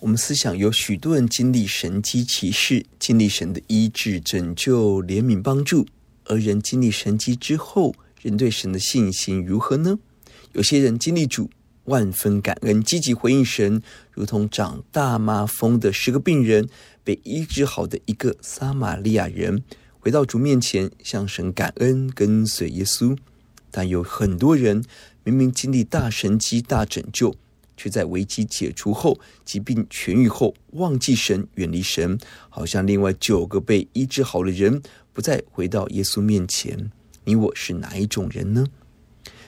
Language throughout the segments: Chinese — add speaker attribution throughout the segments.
Speaker 1: 我们思想有许多人经历神迹奇事，经历神的医治、拯救、怜悯、帮助。而人经历神迹之后，人对神的信心如何呢？有些人经历主，万分感恩，积极回应神，如同长大麻风的十个病人被医治好的一个撒玛利亚人。回到主面前，向神感恩，跟随耶稣。但有很多人明明经历大神迹、大拯救，却在危机解除后、疾病痊愈后，忘记神、远离神，好像另外九个被医治好的人不再回到耶稣面前。你我是哪一种人呢？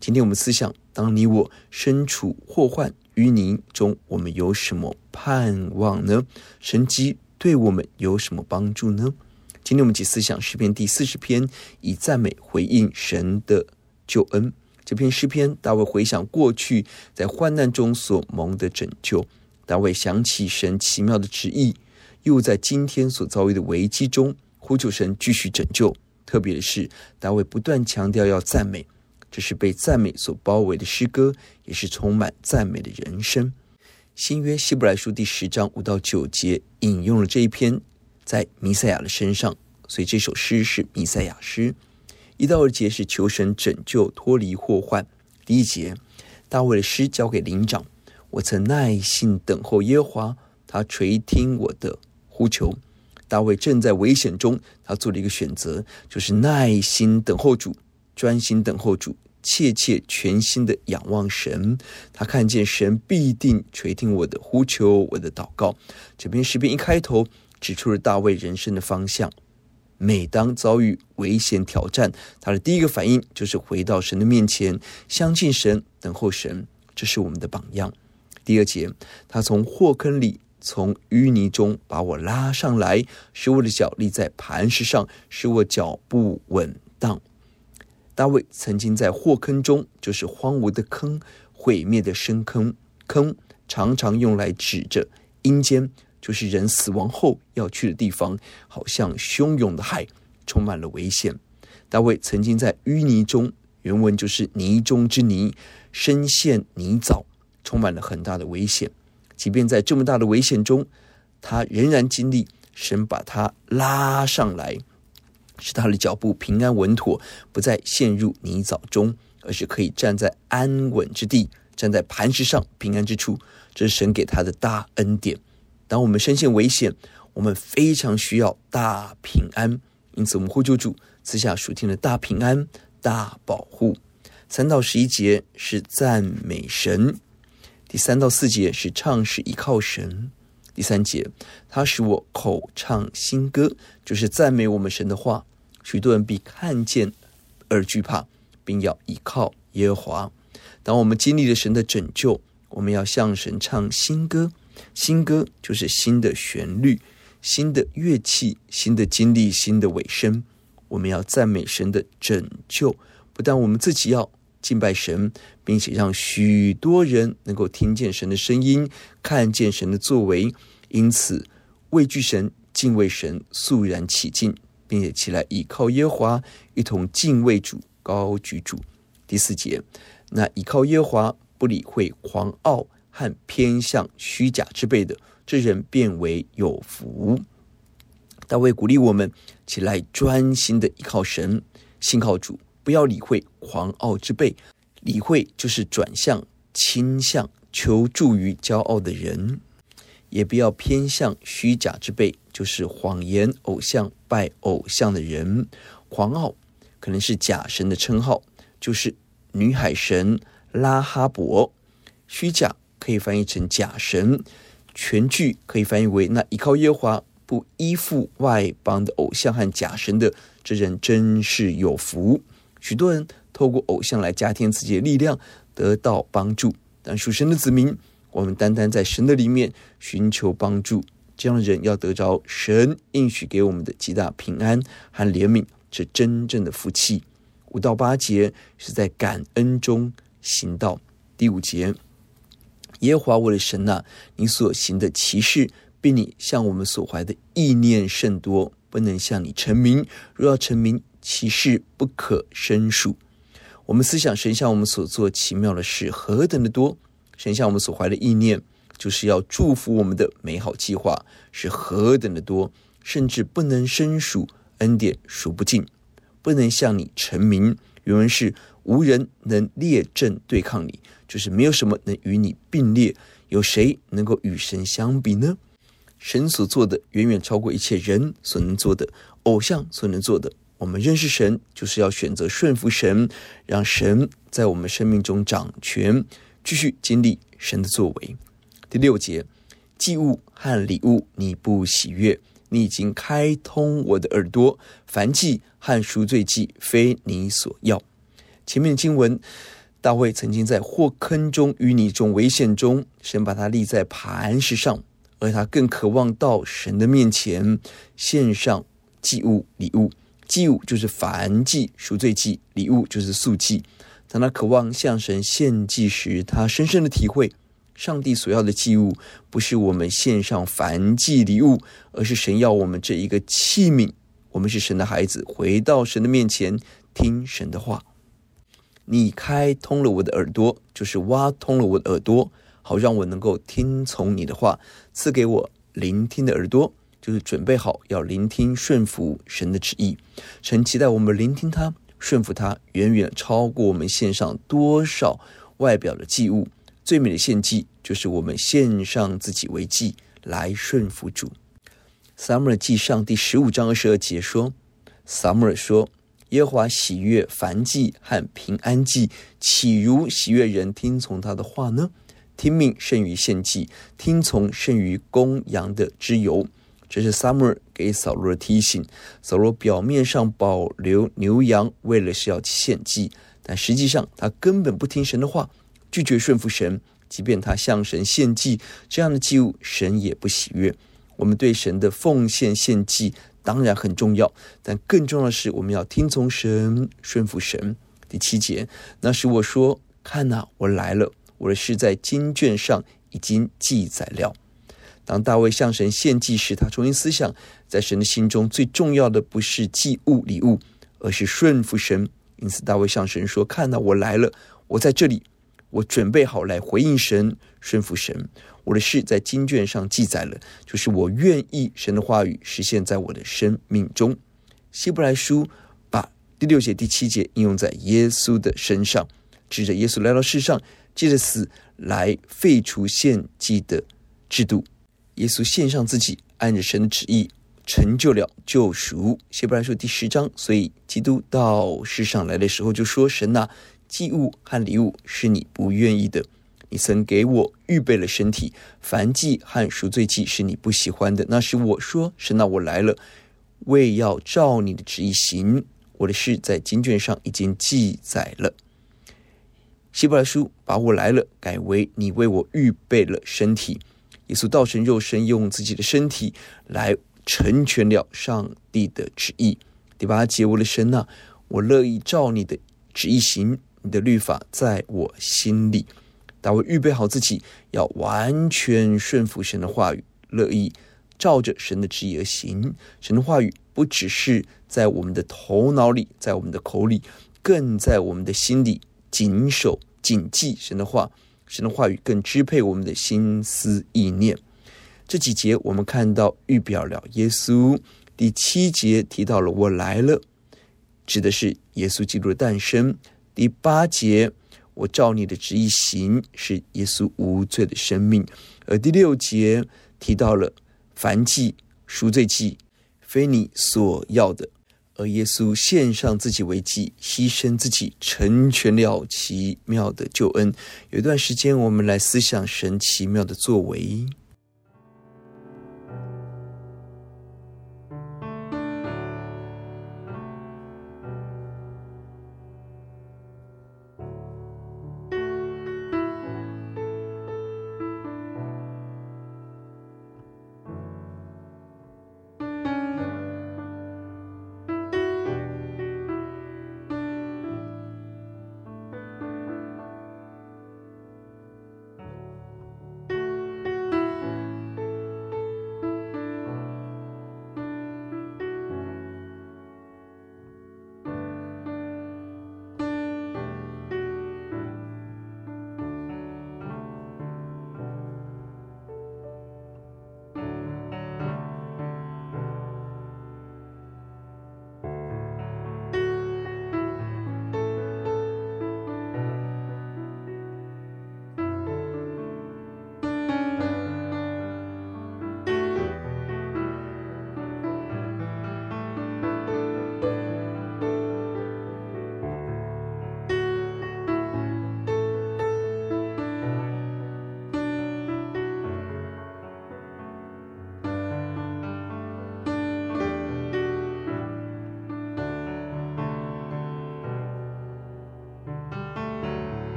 Speaker 1: 今天我们思想：当你我身处祸患淤泥中，我们有什么盼望呢？神迹对我们有什么帮助呢？今天我们一起思想诗篇第四十篇，以赞美回应神的救恩。这篇诗篇，大卫回想过去在患难中所蒙的拯救，大卫想起神奇妙的旨意，又在今天所遭遇的危机中呼求神继续拯救。特别是，大卫不断强调要赞美，这是被赞美所包围的诗歌，也是充满赞美的人生。新约希伯来书第十章五到九节引用了这一篇。在弥赛亚的身上，所以这首诗是弥赛亚诗。一到二节是求神拯救脱离祸患。第一节，大卫的诗交给灵长，我曾耐心等候耶和华，他垂听我的呼求。大卫正在危险中，他做了一个选择，就是耐心等候主，专心等候主，切切全心的仰望神。他看见神必定垂听我的呼求，我的祷告。这篇诗篇一开头。指出了大卫人生的方向。每当遭遇危险挑战，他的第一个反应就是回到神的面前，相信神，等候神。这是我们的榜样。第二节，他从祸坑里，从淤泥中把我拉上来，使我的脚立在磐石上，使我脚步稳当。大卫曾经在祸坑中，就是荒芜的坑、毁灭的深坑，坑常常用来指着阴间。就是人死亡后要去的地方，好像汹涌的海，充满了危险。大卫曾经在淤泥中，原文就是泥中之泥，深陷泥沼，充满了很大的危险。即便在这么大的危险中，他仍然经历神把他拉上来，使他的脚步平安稳妥，不再陷入泥沼中，而是可以站在安稳之地，站在磐石上平安之处。这是神给他的大恩典。当我们身陷危险，我们非常需要大平安，因此我们呼求主赐下属天的大平安、大保护。三到十一节是赞美神，第三到四节是唱诗依靠神。第三节，他使我口唱新歌，就是赞美我们神的话。许多人必看见而惧怕，并要依靠耶和华。当我们经历了神的拯救，我们要向神唱新歌。新歌就是新的旋律、新的乐器、新的经历、新的尾声。我们要赞美神的拯救，不但我们自己要敬拜神，并且让许多人能够听见神的声音，看见神的作为。因此，畏惧神、敬畏神，肃然起敬，并且起来倚靠耶华，一同敬畏主、高举主。第四节，那倚靠耶华，不理会狂傲。和偏向虚假之辈的，这人变为有福。大卫鼓励我们起来专心的依靠神，信靠主，不要理会狂傲之辈。理会就是转向、倾向、求助于骄傲的人。也不要偏向虚假之辈，就是谎言偶像、拜偶像的人。狂傲可能是假神的称号，就是女海神拉哈伯。虚假可以翻译成假神，全句可以翻译为：那依靠耶和华不依附外邦的偶像和假神的，这人真是有福。许多人透过偶像来加添自己的力量，得到帮助。但属神的子民，我们单单在神的里面寻求帮助，这样的人要得着神应许给我们的极大平安和怜悯，是真正的福气。五到八节是在感恩中行道。第五节，耶和华我的神啊，你所行的奇事，比你向我们所怀的意念甚多，不能向你陈明。若要陈明，其事不可胜数。我们思想神向我们所做奇妙的事何等的多，神向我们所怀的意念，就是要祝福我们的美好计划是何等的多，甚至不能胜数，恩典数不尽，不能向你陈明。原文是无人能列阵对抗你，就是没有什么能与你并列，有谁能够与神相比呢？神所做的远远超过一切人所能做的，偶像所能做的。我们认识神，就是要选择顺服神，让神在我们生命中掌权，继续经历神的作为。第六节，祭物和礼物你不喜悦，你已经开通我的耳朵，燔祭和赎罪祭非你所要。前面经文，大卫曾经在祸坑中、淤泥中、危险中，神把他立在磐石上，而他更渴望到神的面前献上祭物、礼物。祭物就是燔祭、赎罪祭；礼物就是素祭。当他渴望向神献祭时，他深深的体会，上帝所要的祭物不是我们献上燔祭礼物，而是神要我们这一个器皿。我们是神的孩子，回到神的面前听神的话。你开通了我的耳朵，就是挖通了我的耳朵，好让我能够听从你的话，赐给我聆听的耳朵。就是准备好要聆听顺服神的旨意，神期待我们聆听他、顺服他，远远超过我们献上多少外表的祭物。最美的献祭就是我们献上自己为祭来顺服主。撒母耳记上第十五章二十二节说：“撒母耳说，耶华喜悦燔祭和平安祭，岂如喜悦人听从他的话呢？听命胜于献祭，听从胜于公羊的脂油。”这是撒母耳给扫罗的提醒。扫罗表面上保留牛羊，为了是要献祭，但实际上他根本不听神的话，拒绝顺服神。即便他向神献祭，这样的祭物神也不喜悦。我们对神的奉献献祭当然很重要，但更重要的是我们要听从神，顺服神。第七节，那时我说：“看呐，我来了，我的事在经卷上已经记载了。”当大卫向神献祭时，他重新思想，在神的心中最重要的不是祭物礼物，而是顺服神。因此，大卫向神说：“看哪，我来了，我在这里，我准备好来回应神，顺服神。我的事在经卷上记载了，就是我愿意神的话语实现在我的生命中。”希伯来书把第六节、第七节应用在耶稣的身上，指着耶稣来到世上，借着死来废除献祭的制度。耶稣献上自己，按着神的旨意成就了救赎。希伯来书第十章，所以基督到世上来的时候就说：“神啊，祭物和礼物是你不愿意的，你曾给我预备了身体；燔祭和赎罪祭是你不喜欢的。那时我说：神啊，我来了，为要照你的旨意行。我的事在经卷上已经记载了。希伯来书把我来了改为你为我预备了身体。”耶稣道成肉身，用自己的身体来成全了上帝的旨意。第八节，我的神呐，我乐意照你的旨意行，你的律法在我心里。大卫预备好自己，要完全顺服神的话语，乐意照着神的旨意而行。神的话语不只是在我们的头脑里，在我们的口里，更在我们的心里，谨守谨记神的话。神的话语更支配我们的心思意念。这几节我们看到预表了耶稣。第七节提到了“我来了”，指的是耶稣基督的诞生。第八节“我照你的旨意行”，是耶稣无罪的生命。而第六节提到了燔祭、赎罪祭，非你所要的。而耶稣献上自己为祭，牺牲自己，成全了奇妙的救恩。有一段时间，我们来思想神奇妙的作为。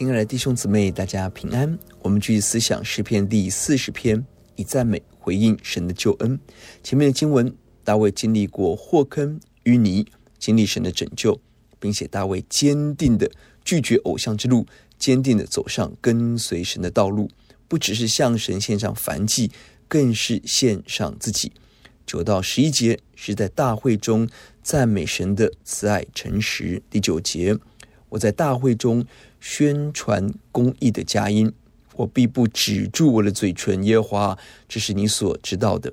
Speaker 1: 亲爱的弟兄姊妹，大家平安。我们继续思想诗篇第四十篇，以赞美回应神的救恩。前面的经文，大卫经历过祸坑淤泥，经历神的拯救，并且大卫坚定地拒绝偶像之路，坚定地走上跟随神的道路。不只是向神献上燔祭，更是献上自己。九到十一节是在大会中赞美神的慈爱诚实。第九节，我在大会中。宣传公义的佳音，我必不止住我的嘴唇。耶和华，这是你所知道的。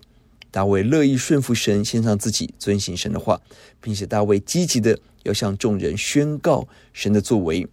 Speaker 1: 大卫乐意顺服神，献上自己，遵行神的话，并且大卫积极的要向众人宣告神的作为。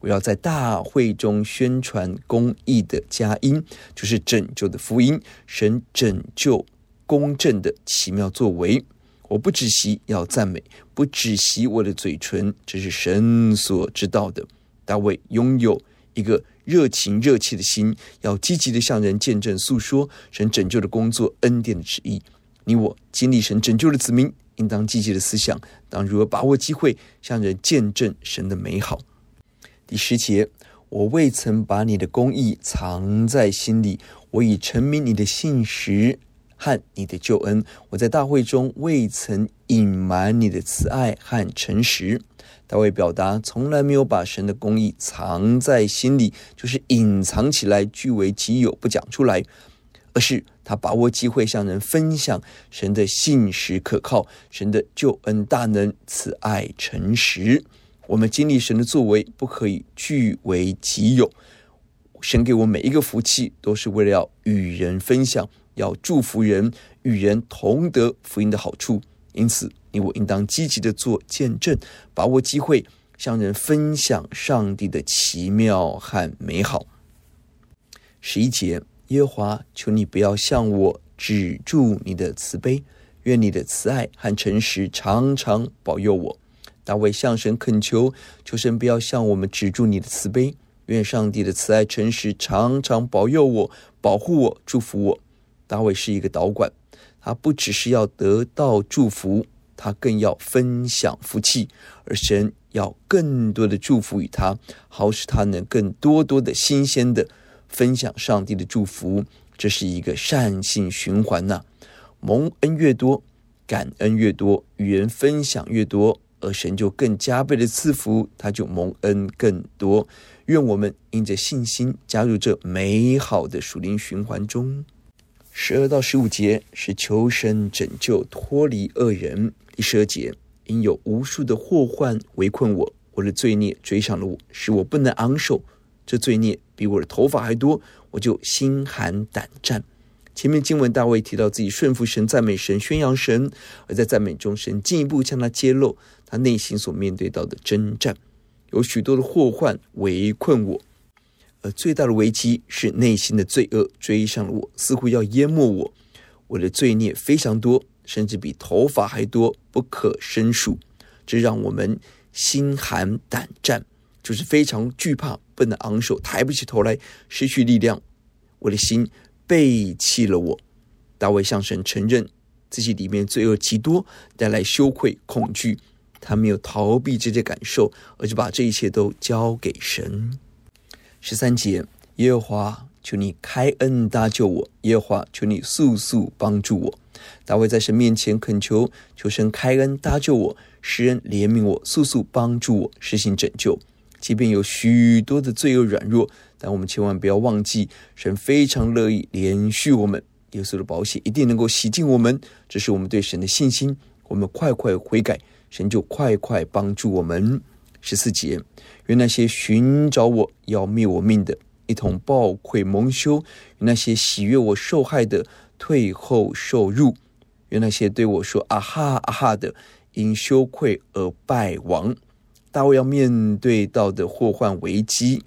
Speaker 1: 我要在大会中宣传公义的佳音，就是拯救的福音，神拯救公正的奇妙作为。我不止息要赞美，不止息我的嘴唇，这是神所知道的。大卫拥有一个热情热切的心，要积极地向人见证诉说神拯救的工作、恩典的旨意。你我经历神拯救的子民，应当积极的思想，当如何把握机会，向人见证神的美好。第十节，我未曾把你的公义藏在心里，我已陈明你的信实和你的救恩。我在大会中未曾隐瞒你的慈爱和诚实。大卫表达从来没有把神的公义藏在心里，就是隐藏起来，据为己有，不讲出来，而是他把握机会向人分享神的信实可靠，神的救恩大能，慈爱诚实。我们经历神的作为，不可以据为己有。神给我每一个福气，都是为了要与人分享，要祝福人，与人同得福音的好处。因此，你我应当积极的做见证，把握机会，向人分享上帝的奇妙和美好。十一节，耶和华，求你不要向我止住你的慈悲，愿你的慈爱和诚实常常保佑我。大卫向神恳求，求神不要向我们止住你的慈悲，愿上帝的慈爱诚实常常保佑我、保护我、祝福我。大卫是一个导管，他不只是要得到祝福，他更要分享福气，而神要更多的祝福与他，好使他能更多多的新鲜的分享上帝的祝福。这是一个善性循环呐、蒙恩越多，感恩越多，与人分享越多。而神就更加倍的赐福，他就蒙恩更多。愿我们因着信心加入这美好的属灵循环中。十二到十五节是求神拯救脱离恶人。第十二节，因有无数的祸患围困我，我的罪孽追上了我，使我不能昂首。这罪孽比我的头发还多，我就心寒胆战。前面经文大卫提到自己顺服神、赞美神、宣扬神，而在赞美中，神进一步向他揭露他内心所面对到的征战，有许多的祸患围困我，而最大的危机是内心的罪恶追上了我，似乎要淹没我。我的罪孽非常多，甚至比头发还多，不可胜数。这让我们心寒胆战，就是非常惧怕，不能昂首，抬不起头来，失去力量。我的心。背弃了我，大卫向神承认自己里面罪恶极多，带来羞愧、恐惧。他没有逃避这些感受，而是把这一切都交给神。十三节，耶和华，求你开恩搭救我；耶和华，求你速速帮助我。大卫在神面前恳求，求神开恩搭救我，使人怜悯我，速速帮助我，实行拯救。即便有许多的罪恶软弱，但我们千万不要忘记，神非常乐意怜恤我们。耶稣的宝血一定能够洗净我们，这是我们对神的信心。我们快快悔改，神就快快帮助我们。十四节，愿那些寻找我要灭我命的，一同抱愧蒙羞；与那些喜悦我受害的，退后受辱；愿那些对我说啊哈啊哈的，因羞愧而败亡。大卫要面对到的祸患危机，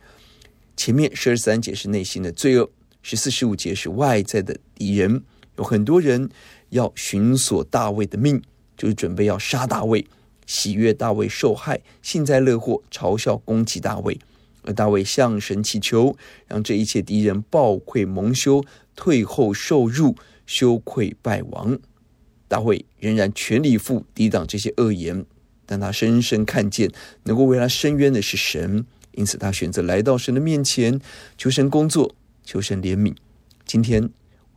Speaker 1: 前面十二三节是内心的罪恶，十四十五节是外在的敌人。有很多人要寻索大卫的命，就是准备要杀大卫，喜悦大卫受害，幸灾乐祸，嘲笑攻击大卫。而大卫向神祈求，让这一切敌人暴愧蒙羞，退后受辱，羞愧败亡。大卫仍然全力以赴抵挡这些恶言。但他深深看见，能够为他伸冤的是神，因此他选择来到神的面前，求神工作，求神怜悯。今天，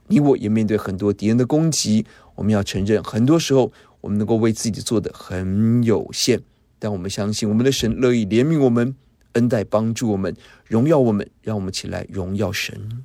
Speaker 1: 你我也面对很多敌人的攻击，我们要承认，很多时候我们能够为自己做的很有限，但我们相信我们的神乐意怜悯我们，恩待帮助我们，荣耀我们，让我们起来荣耀神。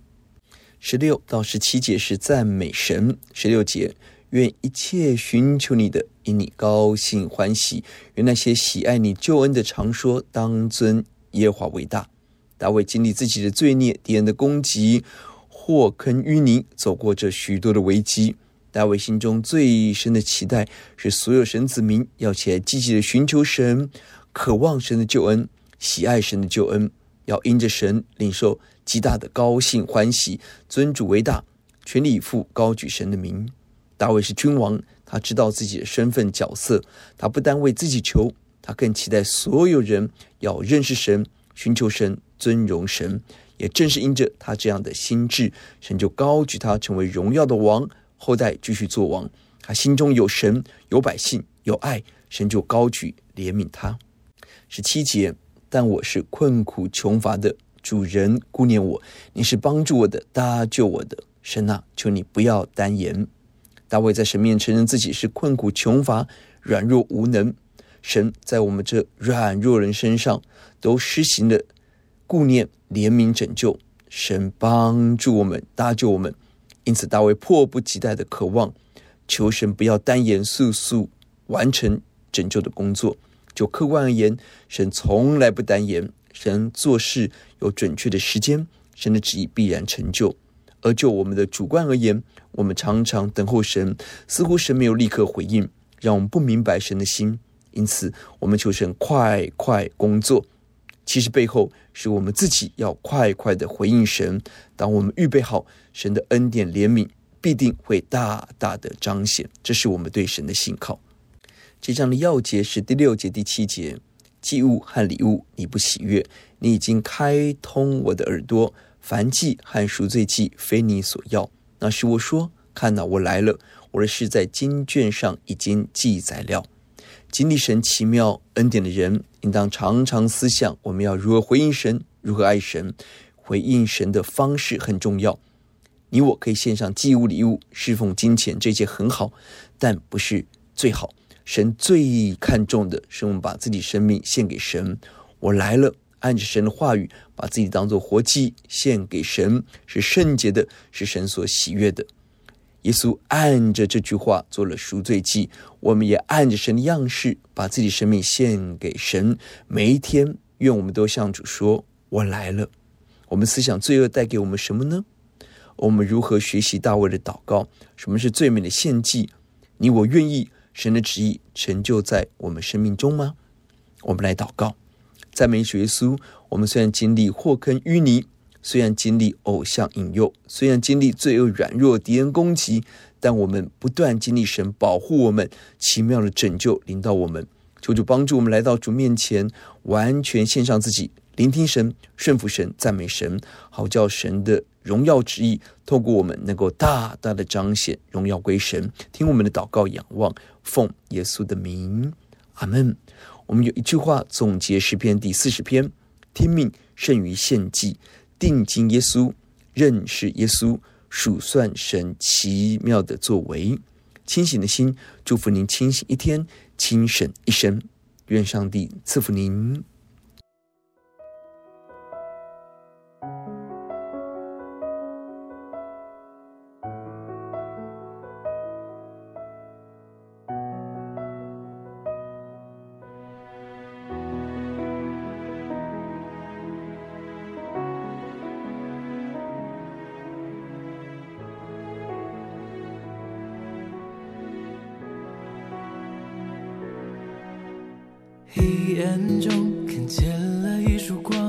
Speaker 1: 十六到十七节是赞美神，十六节。愿一切寻求你的，因你高兴欢喜；愿那些喜爱你救恩的，常说当尊耶和华为大。大卫经历自己的罪孽、敌人的攻击、祸坑淤泥，走过这许多的危机。大卫心中最深的期待是，所有神子民要起来积极的寻求神，渴望神的救恩，喜爱神的救恩，要因着神领受极大的高兴欢喜，尊主为大，全力以赴高举神的名。大卫是君王，他知道自己的身份角色，他不单为自己求，他更期待所有人要认识神，寻求神，尊荣神。也正是因着他这样的心志，神就高举他成为荣耀的王，后代继续做王。他心中有神，有百姓，有爱，神就高举怜悯他。十七节，但我是困苦穷乏的，主人顾念我，你是帮助我的，搭救我的。神啊，求你不要单言。大卫在神面前承认自己是困苦穷乏、软弱无能。神在我们这软弱人身上都施行了顾念、怜悯、拯救。神帮助我们，搭救我们。因此，大卫迫不及待的渴望，求神不要单言，速速完成拯救的工作。就客观而言，神从来不单言，神做事有准确的时间，神的旨意必然成就。而就我们的主观而言，我们常常等候神，似乎神没有立刻回应，让我们不明白神的心。因此，我们求神快快工作。其实背后是我们自己要快快的回应神。当我们预备好，神的恩典怜悯必定会大大的彰显。这是我们对神的信靠。这章的要节是第六节、第七节，祭物和礼物你不喜悦，你已经开通我的耳朵。燔祭和赎罪祭非你所要，那时我说：“看哪，我来了，我的事在经卷上已经记载了。”经历神奇妙恩典的人，应当常常思想：我们要如何回应神，如何爱神。回应神的方式很重要。你我可以献上祭物、礼物、侍奉、金钱，这些很好，但不是最好。神最看重的是我们把自己生命献给神。我来了。按着神的话语，把自己当作活祭献给神，是圣洁的，是神所喜悦的。耶稣按着这句话做了赎罪祭，我们也按着神的样式，把自己生命献给神。每一天，愿我们都向主说：“我来了。”我们思想罪恶带给我们什么呢？我们如何学习大卫的祷告？什么是最美的献祭？你我愿意神的旨意成就在我们生命中吗？我们来祷告。赞美主耶稣，我们虽然经历祸坑淤泥，虽然经历偶像引诱，虽然经历罪恶软弱、敌人攻击，但我们不断经历神保护我们，奇妙的拯救临到我们。求主帮助我们来到主面前，完全献上自己，聆听神，顺服神，赞美神，好叫神的荣耀旨意透过我们，能够大大的彰显荣耀归神。听我们的祷告，仰望，奉耶稣的名，阿门。我们有一句话总结诗篇第四十篇：听命胜于献祭，定睛耶稣，认识耶稣，数算神奇妙的作为。清醒的心，祝福您清醒一天，清醒一生。愿上帝赐福您。
Speaker 2: 黑暗中看见了一束光，